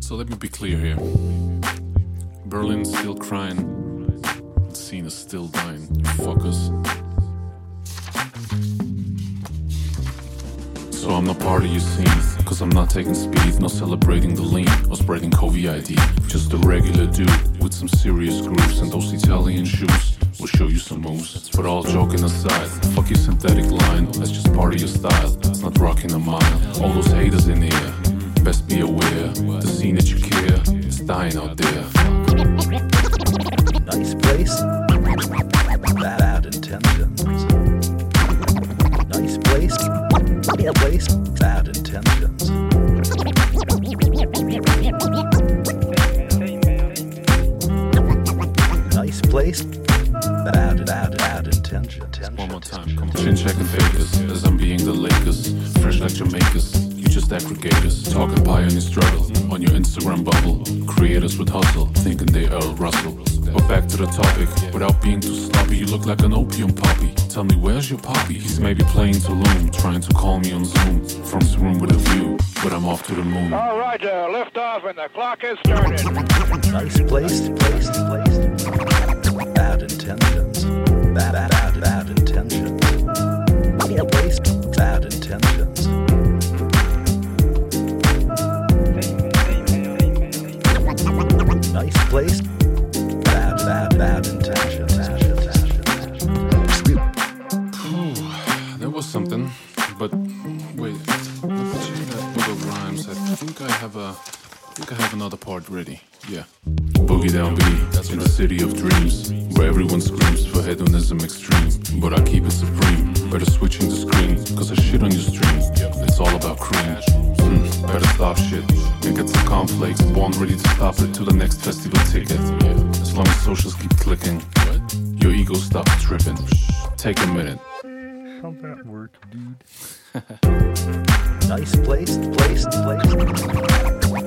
So let me be clear here. Berlin's still crying. The scene is still dying. You fuckers. So I'm not part of your scene. Cause I'm not taking speed, not celebrating the lean or spreading COVID ID. Just a regular dude with some serious grooves and those Italian shoes. We'll show you some moves. But all joking aside, fuck your synthetic line. That's just part of your style. It's not rocking a mile. All those haters in air. Best be aware, the scene that you care is dying out there. Nice place. Bad intentions. Nice place. Place. Bad intentions. Nice place. Time, come on. Checking fakers, as I'm being the Lakers. Fresh like Jamaicans, you just aggregators. Talking pie on your struggle, on your Instagram bubble. Creators with hustle, thinking they Earl Russell. But back to the topic, without being too sloppy, you look like an opium puppy. Tell me, where's your puppy? He's maybe playing Tulum, trying to call me on Zoom. From his room with a view, but I'm off to the moon. All right, uh, lift off and the clock is started. Nice place, place, place. Tripping. Take a minute. How'd that work, dude? Nice place, place, place.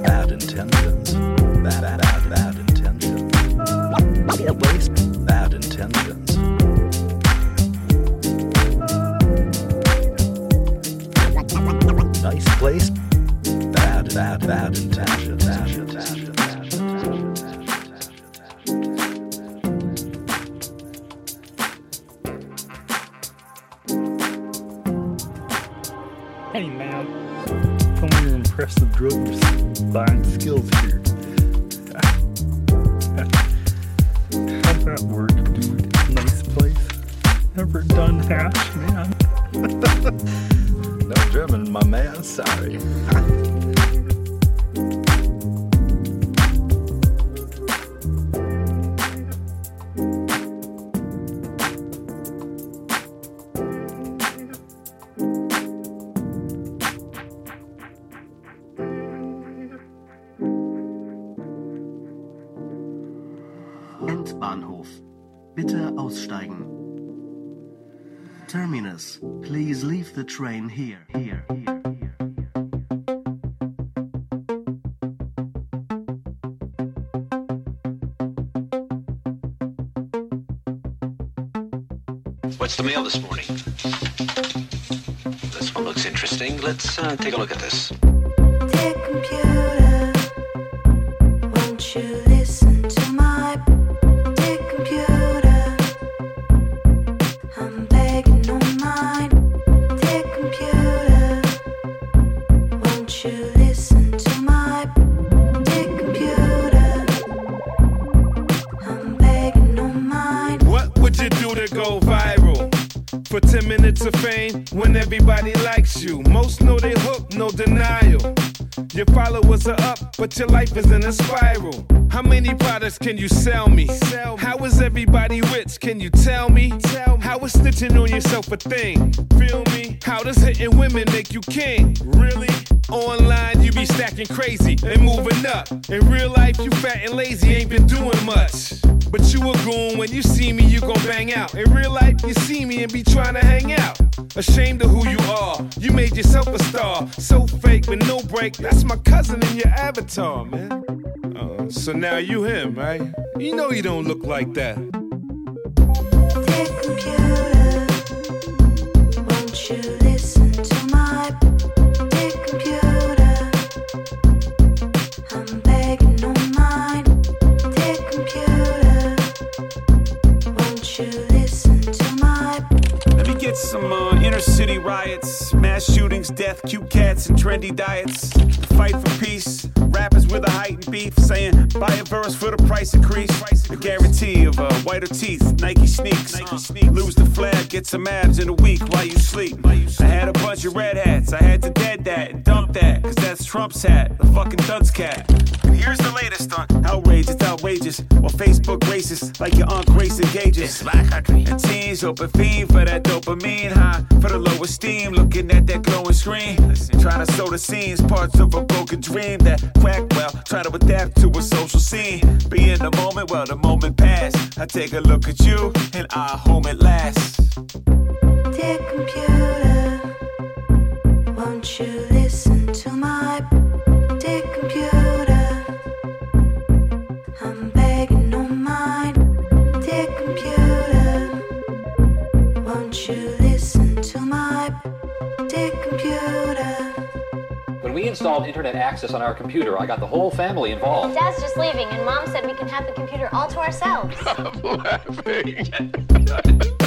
Bad intentions. Bad, bad, bad, bad intentions. Place, bad intentions. Nice place. Bad, bad, bad intentions. Impressive drug buying skills here. How'd that work, dude? Nice place. Ever done hash, man? No German, my man. Sorry. Train here. Here. What's the mail this morning? This one looks interesting. Let's uh, take a look at this. But your life is in a spiral. How many products can you sell me? How is everybody rich? Can you tell me? How is stitching on yourself a thing? Feel me? How does hitting women make you king? Really? Online, you be stacking crazy and moving up. In real life, you fat and lazy, ain't been doing much. But you a goon, when you see me, you gon' bang out. In real life, you see me and be trying to hang out. Ashamed of who you are, you made yourself a star. So fake with no break, that's my cousin in your avatar, man. Uh, so now you him, right? You know you don't look like that. Some uh, inner city riots, mass shootings, death, cute cats, and trendy diets. The fight for peace. Rappers with a heightened beef saying buy a verse for the price increase. The guarantee of uh, whiter teeth, Nike sneaks. Lose the flag, get some abs in a week while you sleep. I had a bunch of red hats, I had to dead that and dump that, cause that's Trump's hat, the fucking dunce cat. And here's the latest on outrage, it's outrageous. While Facebook racist, like your Aunt Grace engages. And teens open fiend for that dopamine high, for the low esteem, looking at that glowing screen. Trying to sow the scenes, parts of a broken dream that crack well, try to adapt to a social scene. Be in the moment, well, the moment passed. I take a look at you, and I home at last. dear computer? Won't you listen to my installed internet access on our computer, I got the whole family involved. Dad's just leaving, and Mom said we can have the computer all to ourselves. and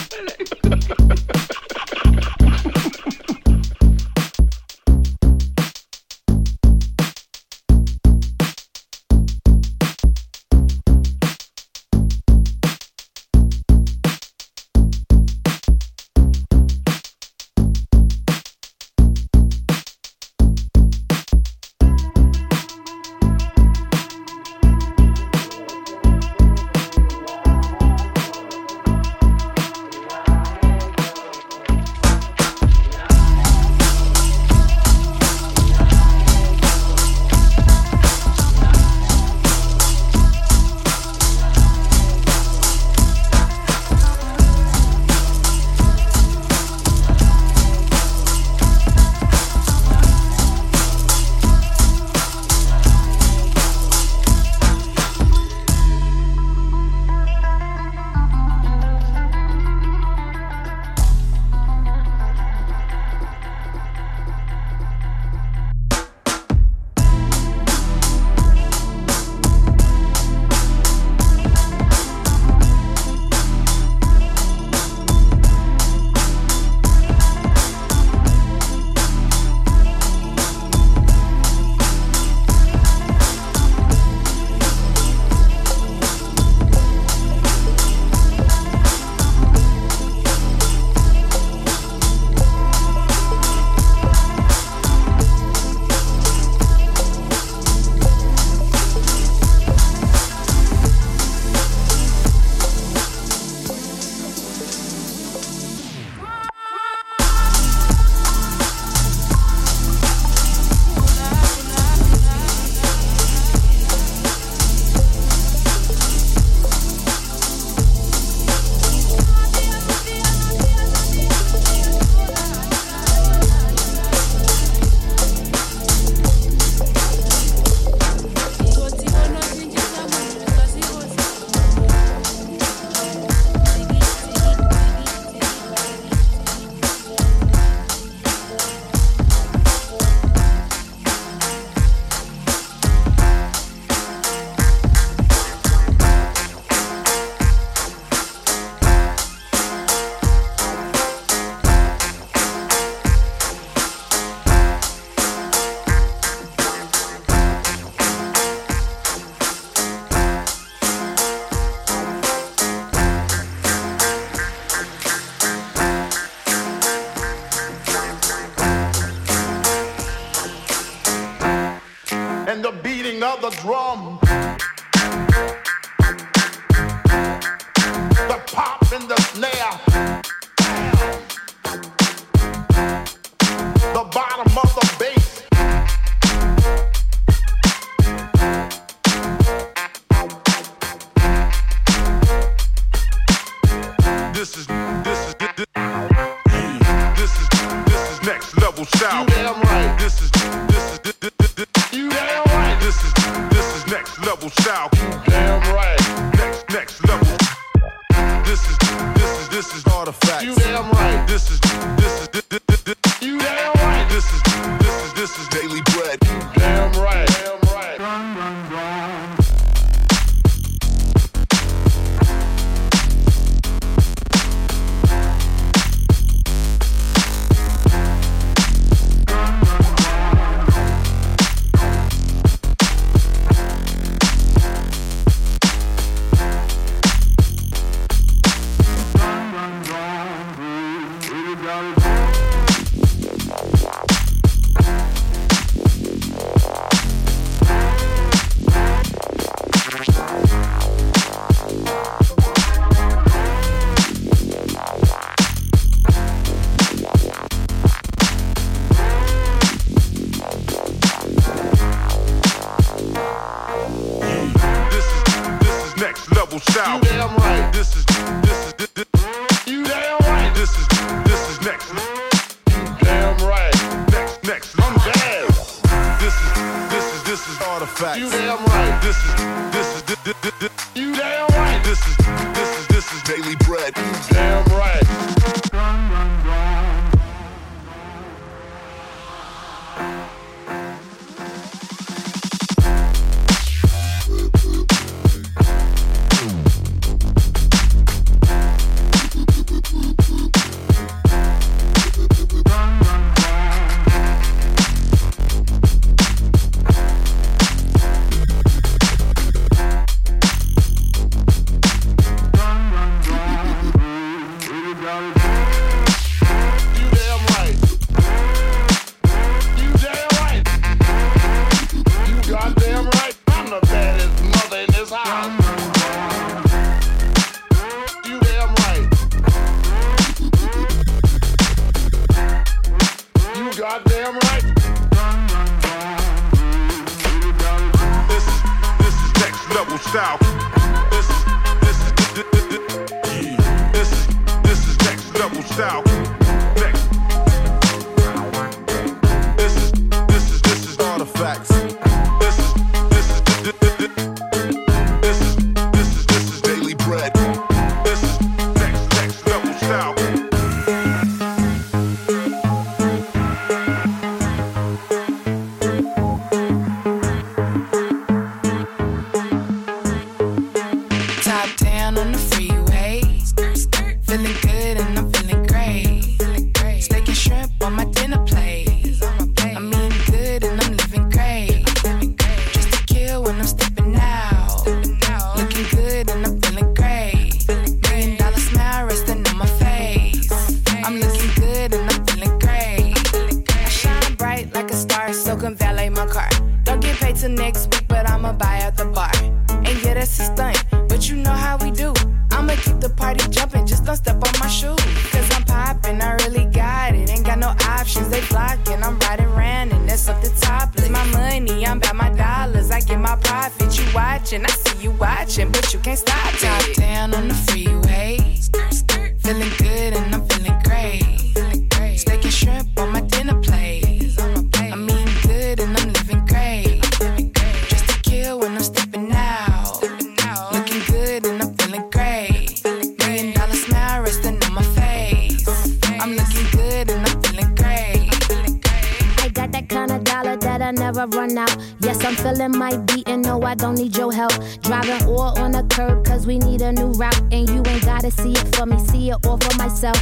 I'm feeling my beat and no, I don't need your help. Driving all on the curb, cause we need a new route. And you ain't gotta see it for me, see it all for myself.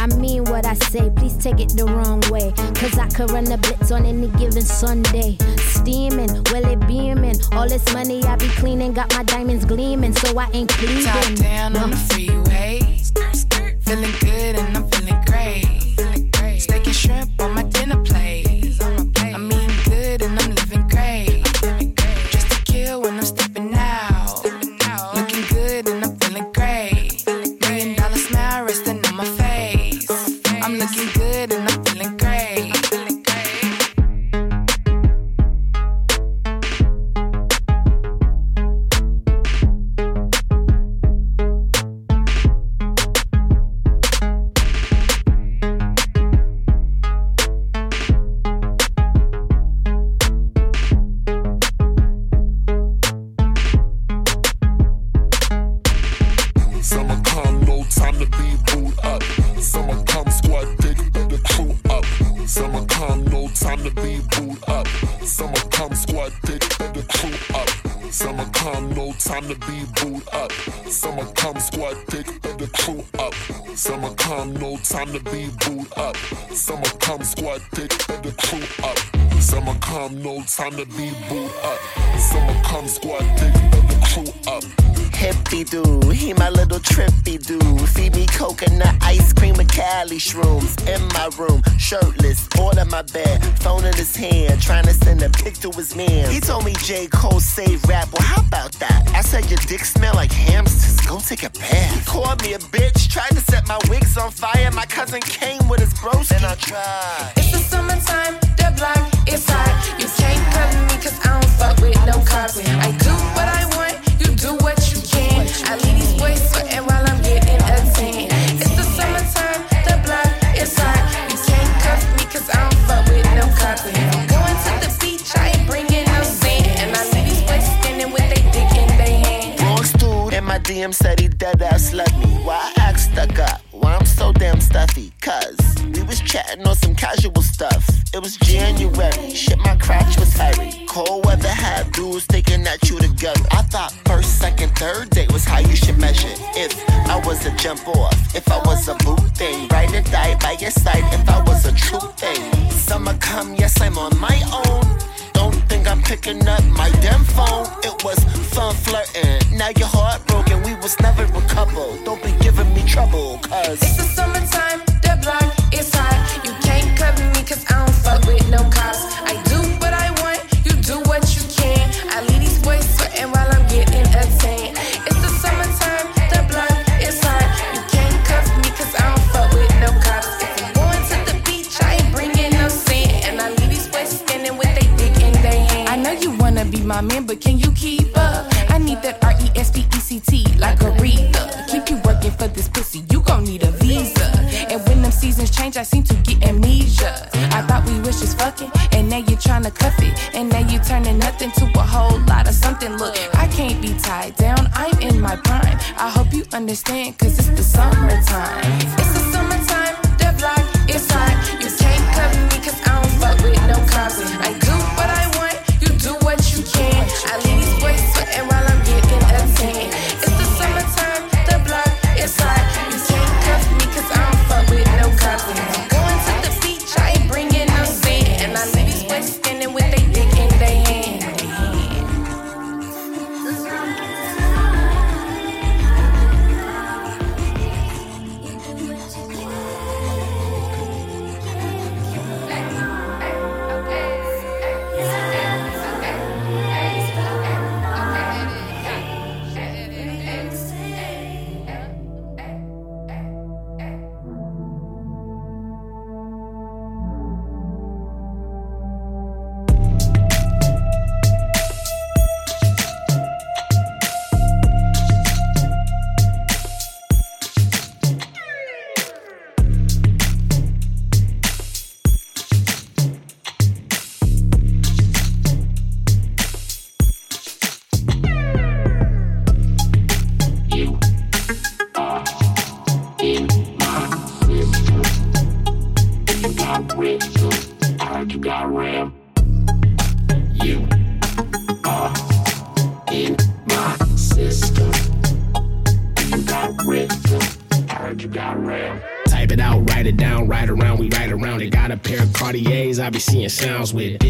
I mean what I say, please take it the wrong way. Cause I could run the blitz on any given Sunday. Steaming, will it beaming? All this money I be cleaning, got my diamonds gleaming, so I ain't cleaning. Top down no. on the freeway. Feeling good and I'm feeling great sounds weird.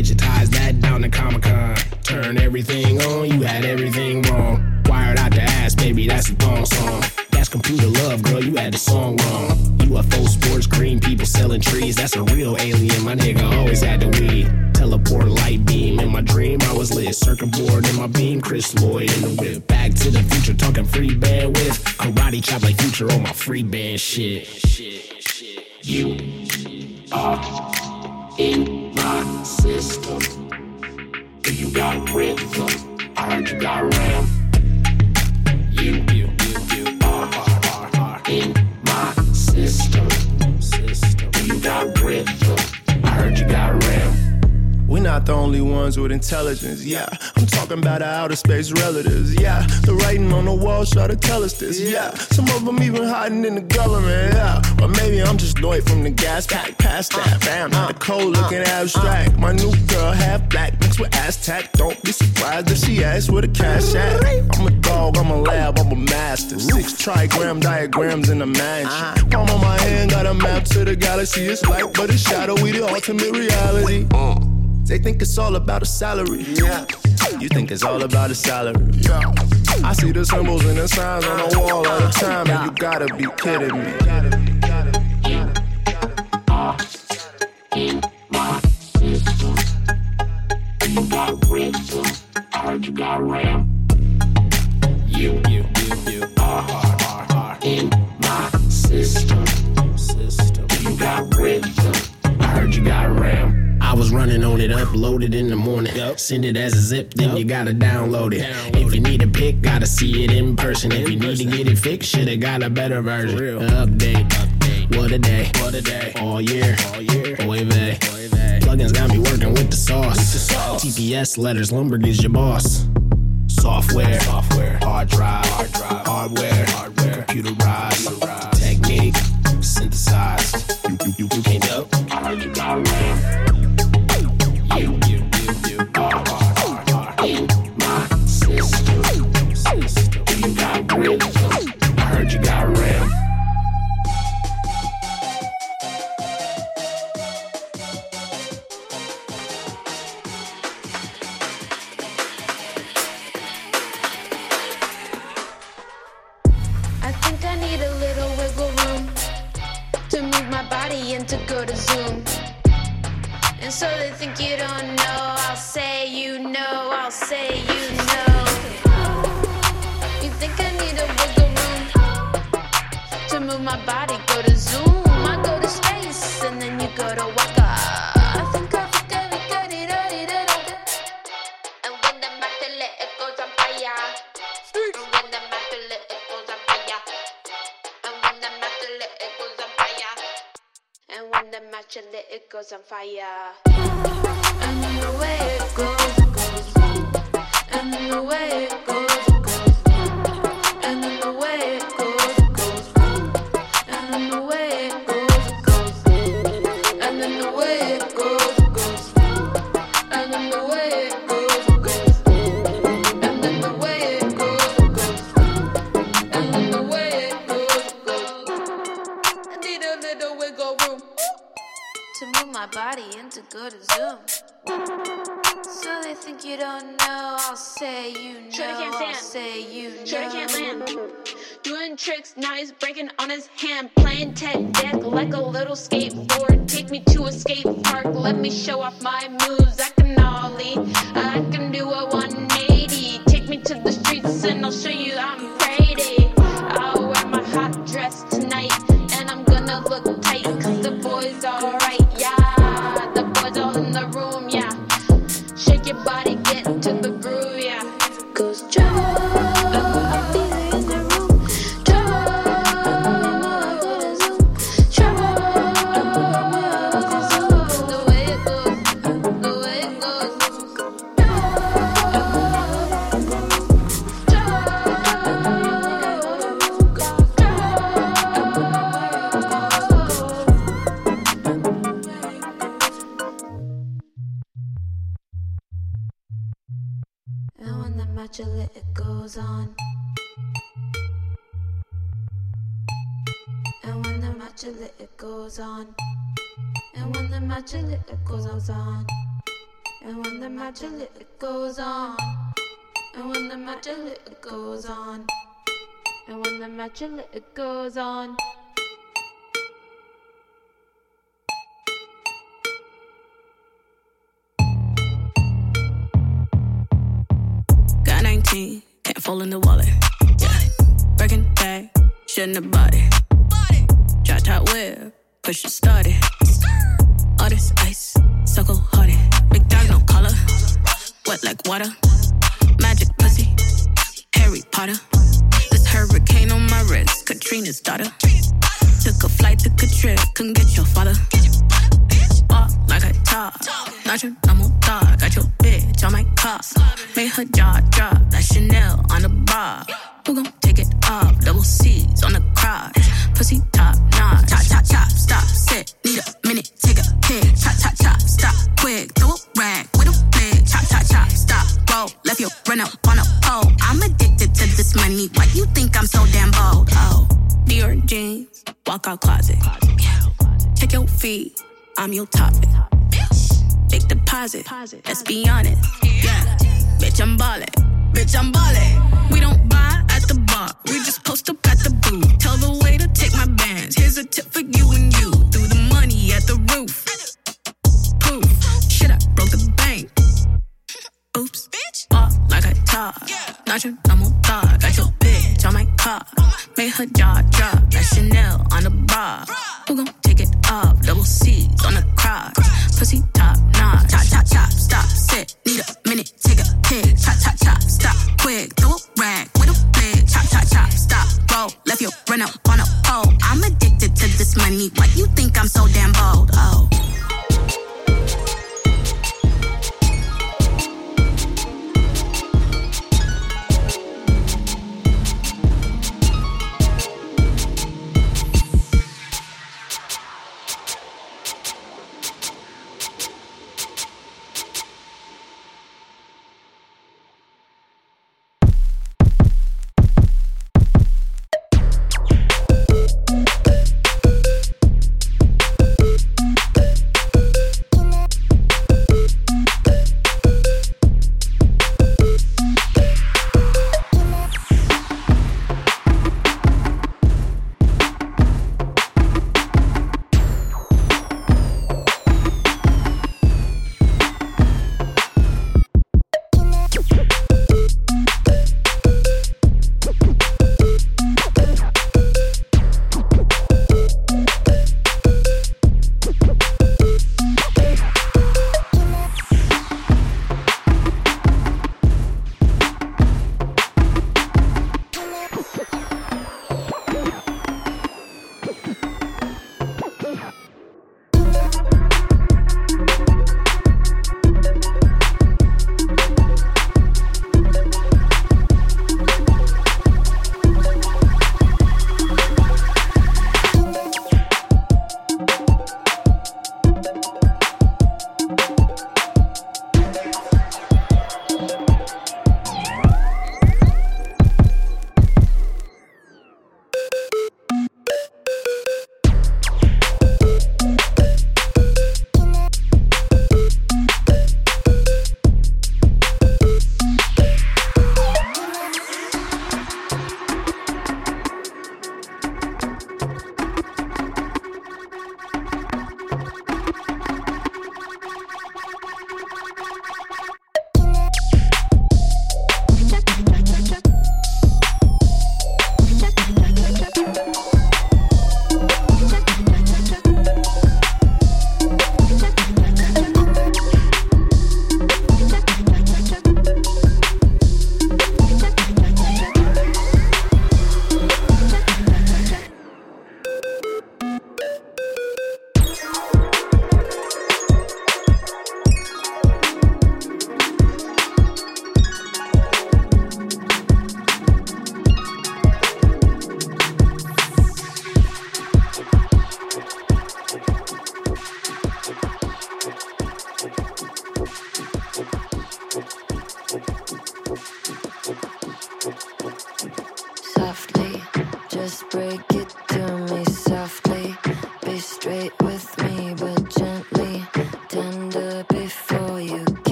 ass pack, pass that round. Uh, the cold looking abstract. My new girl half black, mixed with Aztec. Don't be surprised if she asks where the cash at. I'm a dog, I'm a lab, I'm a master. Six trigram diagrams in the mansion. Palm on my hand, got a map to the galaxy. It's light, but it's shadowy, the ultimate reality. They think it's all about a salary. Yeah. You think it's all about a salary. Yeah. I see the symbols and the signs on the wall all the time, and you gotta be kidding me. Send it as a zip, then yep. you gotta download it. Download if you need a pic, gotta see it in person. In if you person. need to get it fixed, shoulda got a better version. Update. What a day. What a day. All year. All year. Oy vey. Plugins got me working with the sauce. With the sauce. TPS letters. Lumbergh is your boss. Software. Software. Hard drive. Hard drive. Hardware. Hardware. Computerized. Computerized. Technique. Synthesized. You, you, you, you can't help. Go to Zoom. And so they think you don't know. I'll say you know, I'll say you know. You think I need a wiggle room to move my body? Go to Zoom, when the match lit, it goes on fire. And the way it goes, goes. And the way it goes, goes. And the way it goes, goes. And the way Doing tricks, now he's breaking on his hand. Playing tech deck like a little skateboard. Take me to a skate park, let me show off my moves. I can ollie, I can do a 180. Take me to the streets and I'll show you I'm pretty. I'll wear my hot dress tonight and I'm gonna look tight cause the boys alright, goes on. And when the match lit, it goes on. And when the match lit, it goes on. And when the match lit, it goes on. And when the match lit, it goes on. Got 19, can't fall in the wallet. Yeah. Breaking bag, shouldn't have bought it. Drop top whip, push it started. All this ice, so hearted. Big dog, no collar. Wet like water. Magic pussy, Harry Potter. This hurricane on my wrist, Katrina's daughter. Took a flight, took a trip, couldn't get your father. Walk like I talk, not your normal dog. Got your bitch on my car. Made her jaw drop, like Chanel on the bar. Who gon' take it off? Double C's on the crotch. Pussy top notch. Walk out closet. Check your feet, I'm your topic. Big deposit, let's be honest. Yeah, bitch, I'm ballin'. Bitch, I'm ballin'. We don't buy at the bar, we just post up at the booth. Tell the waiter, take my bands. Here's a tip for you and you. Threw the money at the roof. Poof, shit, I broke the bank. Oops, bitch. Walk like I talk. Not your normal dog. Got your bitch on my car. Made her jaw drop. Like Chanel on the bar. Who gon' take it off? Double C's on the crotch. Pussy top notch. Chop, chop, chop. Stop, sit. Need a minute. Take a pic. Chop, chop, chop. Stop, quick. Throw a rag with a big. Chop, chop, chop. Stop, roll. Left you run up on a pole. I'm addicted to this money. Why you think I'm so damn bold? Oh.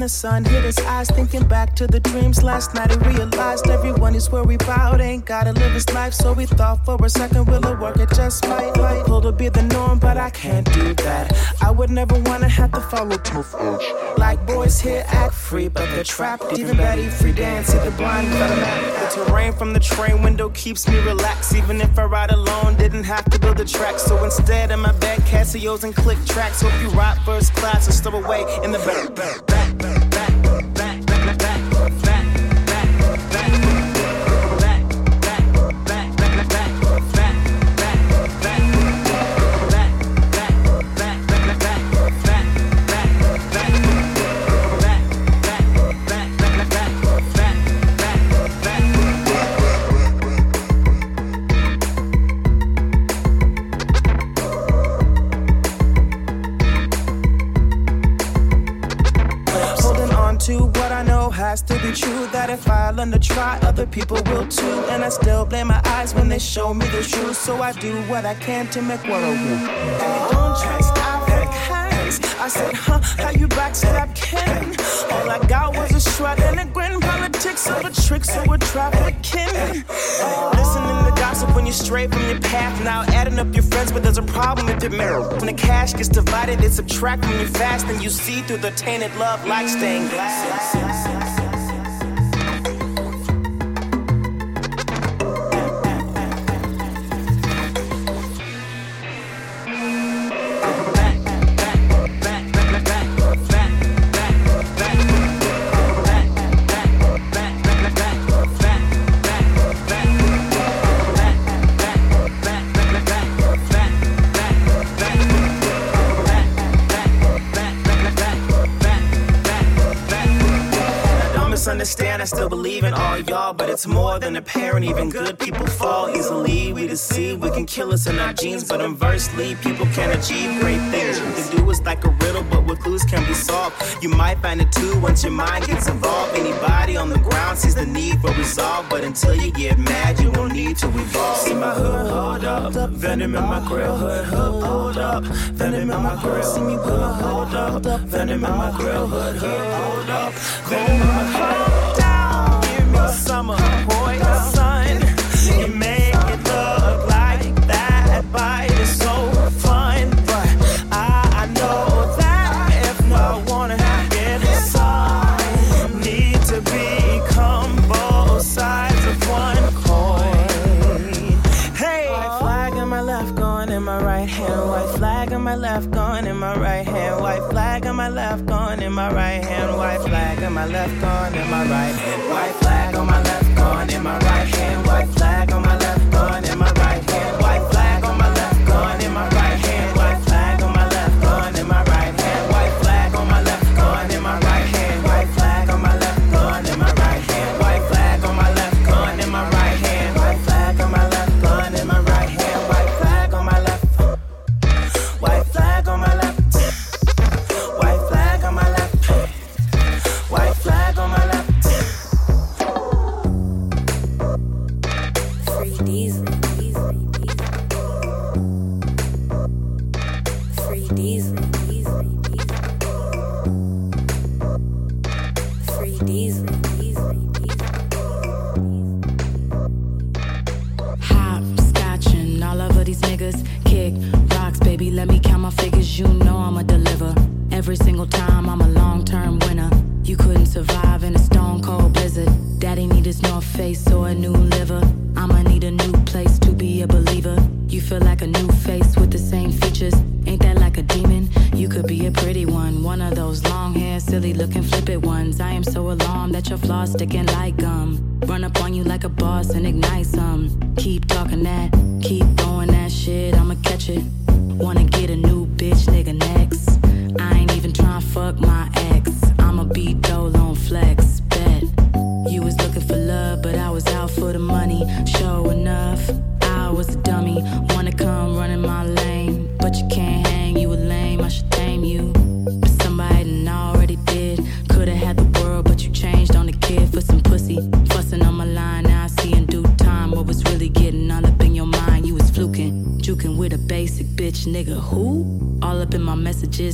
The sun hit his eyes. Thinking back to the dreams last night, he realized everyone is worried about ain't gotta live his life. So he thought for a second, will it work? It just might. might. Pull to be the norm, but I can't do that. I would never wanna have to follow tough edge. Like boys here act free, but they're trapped. Even Betty free dance, see the blind map. The terrain from the train window keeps me relaxed. Even if I ride alone, didn't have to build a track. So instead, in my bed, Casios and click tracks. Hope you ride first class or stow away in the back, back, back, I do what I can to make I will. And don't to stop hands. I said, huh, how you backstab Ken? All I got was a shrug and a grin. Politics over tricks over trafficking. Listening to gossip when you're straight from your path. Now adding up your friends, but there's a problem if it matters. When the cash gets divided, it's subtract when you fast and you see through the tainted love like stained glass. It's more than apparent. Even good people fall easily. We deceive, we can kill us in our genes, but inversely, people can achieve great things. What they do is like a riddle, but with clues can be solved. You might find it too once your mind gets involved. Anybody on the ground sees the need for resolve, but until you get mad, you won't need to evolve. See my hood, hold up, venom in my grill, hood, hood, hold up, venom in my grill. See me hood, hold up, venom in my grill, hood, hood, hold up, venom in my grill. My left, going in my right hand.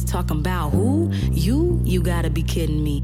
Talking about who? You? You gotta be kidding me.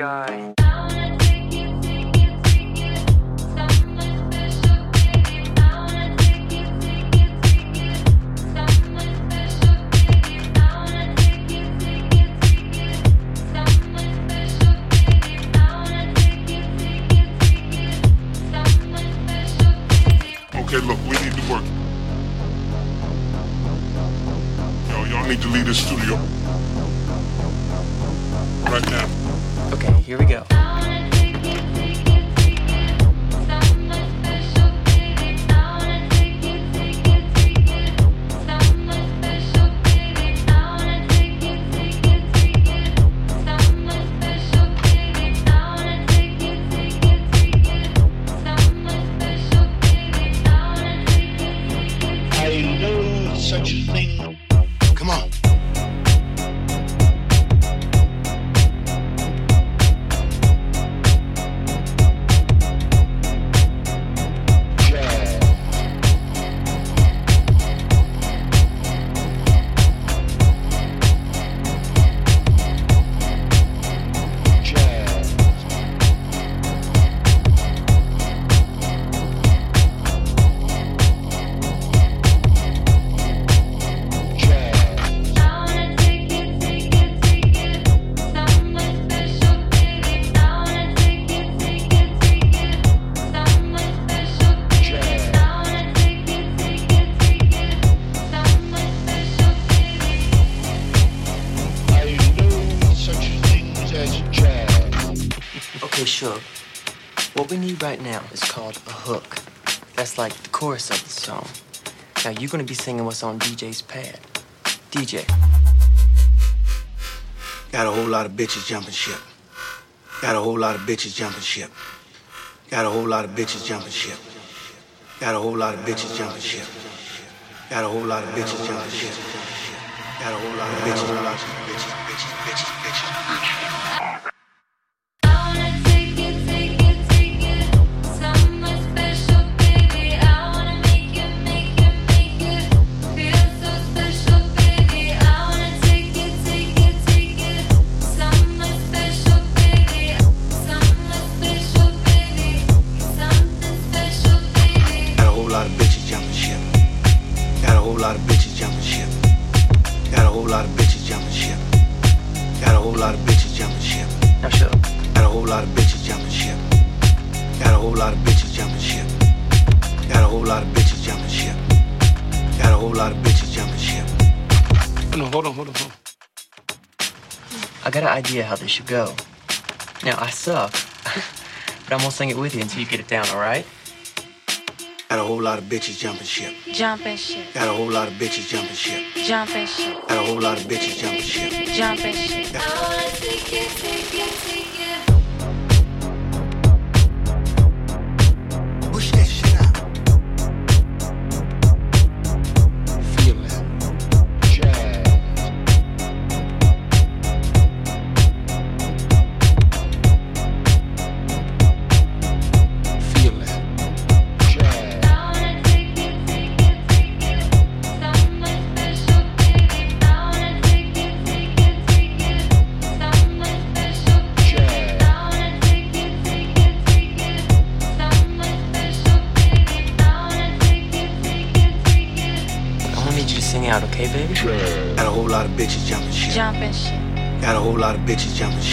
Guy. Okay, look, we need to work. Yo, y'all need to leave this studio. Right now. Okay, here we go. Right now is called a hook. That's like the chorus of the song. Now you're gonna be singing what's on DJ's pad. DJ. Got a whole lot of bitches jumping ship. Got a whole lot of bitches jumping ship. Got a whole lot of bitches jumping ship. Got a whole lot of bitches jumping ship. Got a whole lot of bitches jumping ship. Got a whole lot of bitches, bitches, bitches, bitches, idea how this should go. Now, I suck, but I'm gonna sing it with you until you get it down, alright? Got a whole lot of bitches jumping ship. Jumping ship, Got a whole lot of bitches jumping ship. jumping ship, Got a whole lot of bitches jumping ship. jumping ship.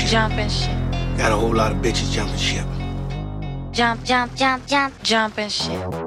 Jumping ship. Got a whole lot of bitches jumping ship. jump, jump, jump, jump, jumping ship.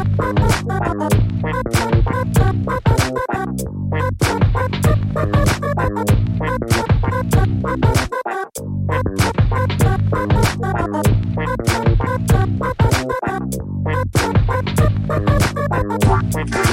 With my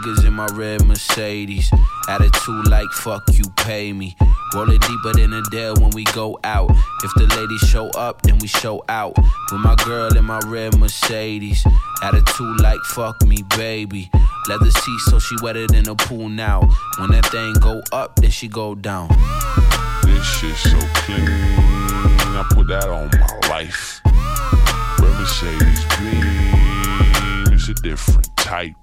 niggas in my red Mercedes. Attitude like fuck you pay me. Roll it deeper than a dell when we go out. If the ladies show up, then we show out. With my girl in my red Mercedes. Attitude like fuck me, baby. Leather seat, so she wetter than a pool now. When that thing go up, then she go down. This shit so clean. I put that on my life. Red Mercedes green. It's a different type.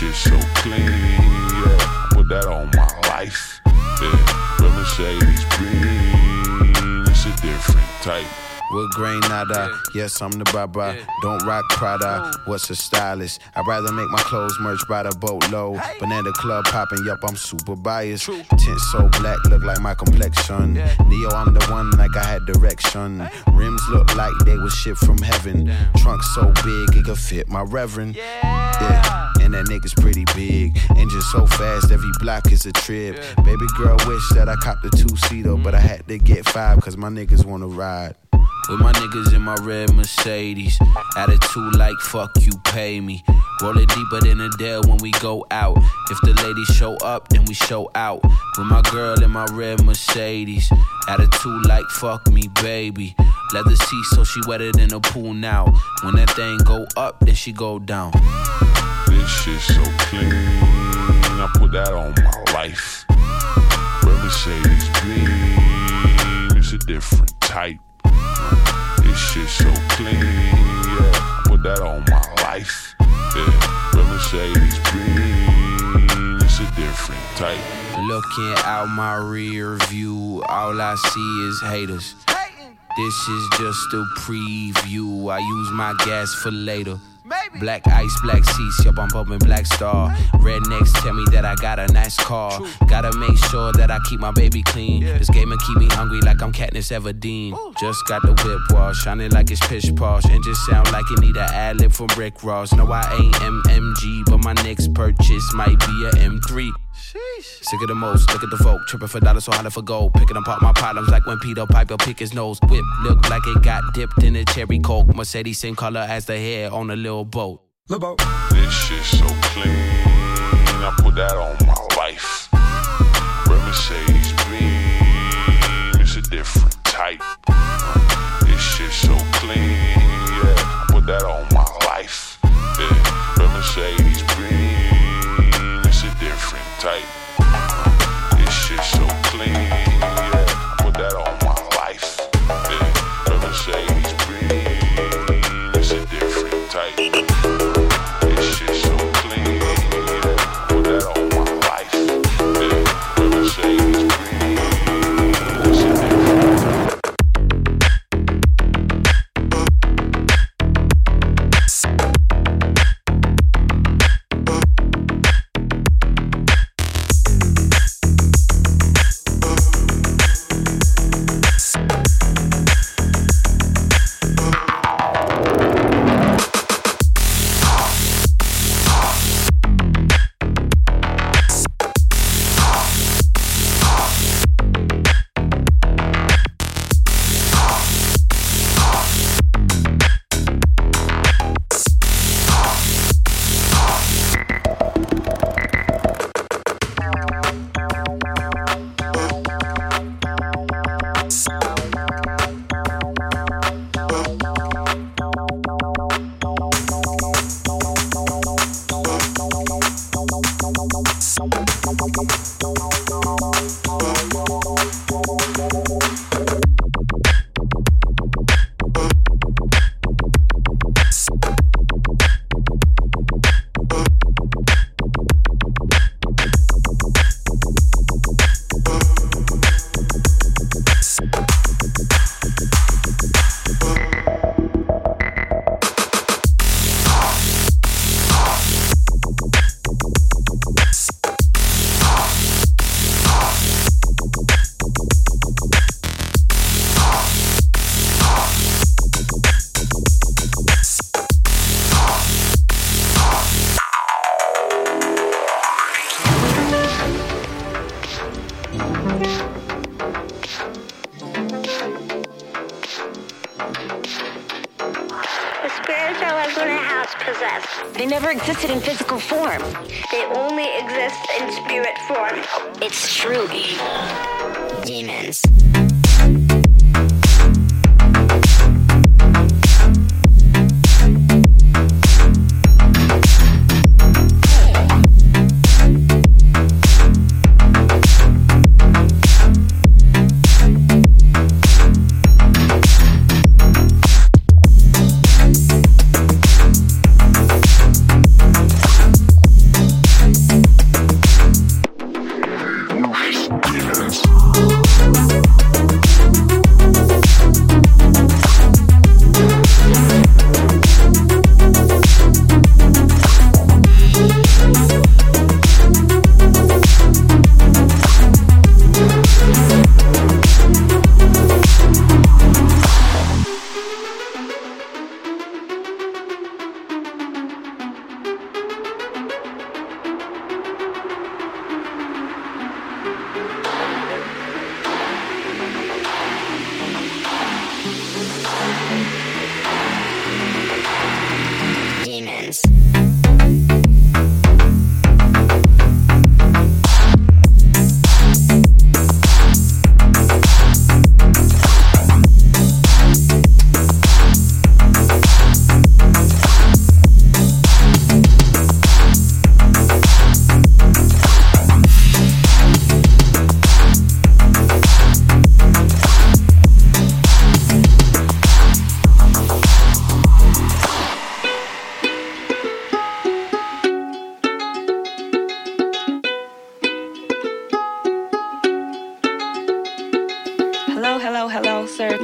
This shit so clean. Yeah, I put that on my life. Yeah, Red Mercedes green. It's a different type. With Granada, yes, I'm the Baba. Don't rock Prada, what's a stylist? I'd rather make my clothes merch by the boatload. Banana club popping, yup, I'm super biased. Tint so black, look like my complexion. Neo, I'm the one like I had direction. Rims look like they was shipped from heaven. Trunk so big, it could fit my reverend. Yeah, and that nigga's pretty big. Engine so fast, every block is a trip. Baby girl wish that I copped a two seater, but I had to get five, cause my niggas wanna ride. With my niggas in my red Mercedes. Attitude like fuck you, pay me. Roll it deeper than a dell when we go out. If the ladies show up, then we show out. With my girl in my red Mercedes. Attitude like fuck me, baby. Leather seat so she wetter than a pool now. When that thing go up, then she go down. This shit so clean. I put that on my life. Red Mercedes green. It's a different type. This shit so clean. Yeah, I put that on my life. Yeah, Red Mercedes green. It's a different type. Looking out my rear view, all I see is haters. This is just a preview. I use my gas for later. Black ice, black seats, yup, I'm bumping Black Star. Rednecks tell me that I got a nice car. Gotta make sure that I keep my baby clean. This game keep me hungry like I'm Katniss Everdeen. Just got the whip wash, shining like it's pitch posh. And just sound like it need a ad lib from Rick Ross. No, I ain't MMG, but my next purchase might be a M3. Sick of the most, look at the folk, tripping for dollars, so hard for gold. Picking apart my problems like when Peter Piper pick his nose. Whip look like it got dipped in a cherry coke. Mercedes same color as the hair on a Lil Boat. Lil Boat. This shit so clean. I put that on my life. Red Mercedes green. It's a different type. This shit so clean. Yeah, I put that on my life. Yeah, Red Mercedes green. It's a different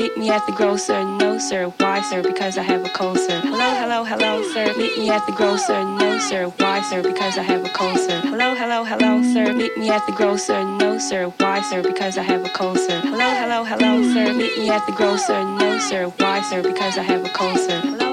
Meet me at the grocer, no sir. Why sir? Because I have a cold sir. Hello, hello, hello, sir. Meet me at the grocer, no sir. Why sir? Because I have a cold sir. Hello, hello, hello, sir. Meet me at the grocer, no sir. Why sir? Because I have a cold sir. Hello, hello, hello, sir. Meet me at the grocer, no sir. Why sir? Because I have a cold sir. Hello,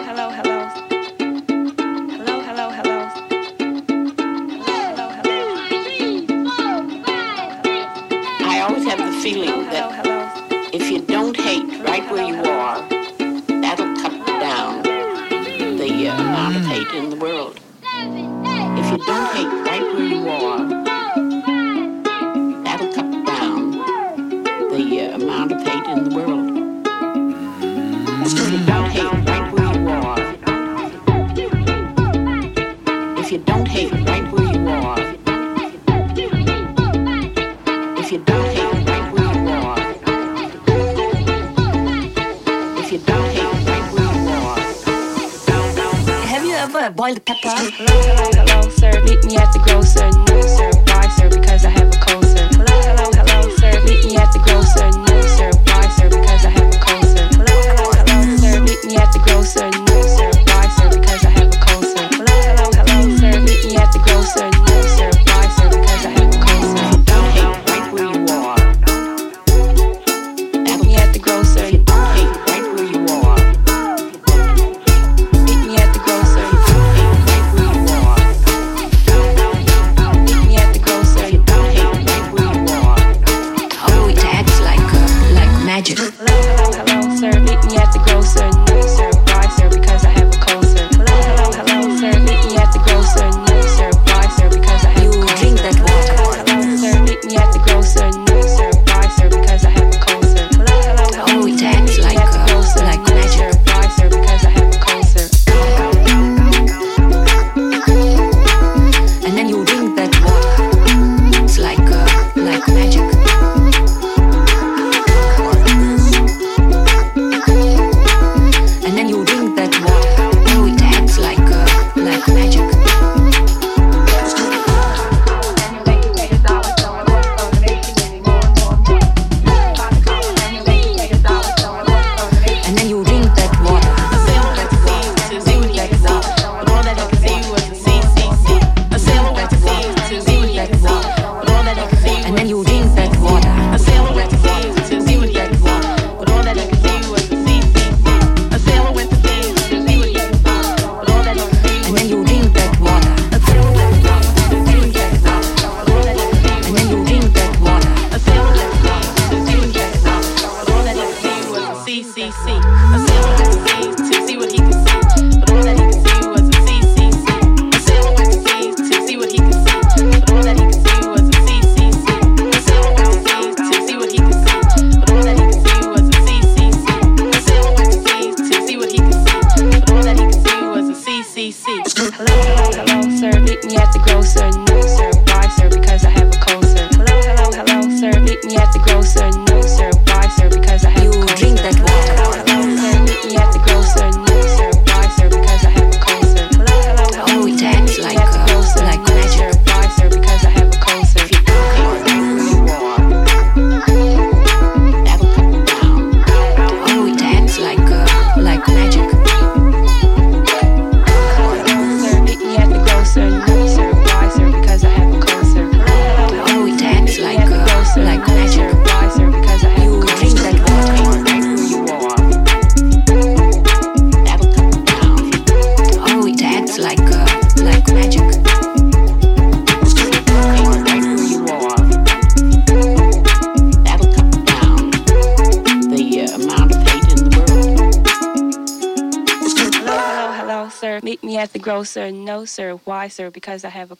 sir. Why, sir? Because I have a.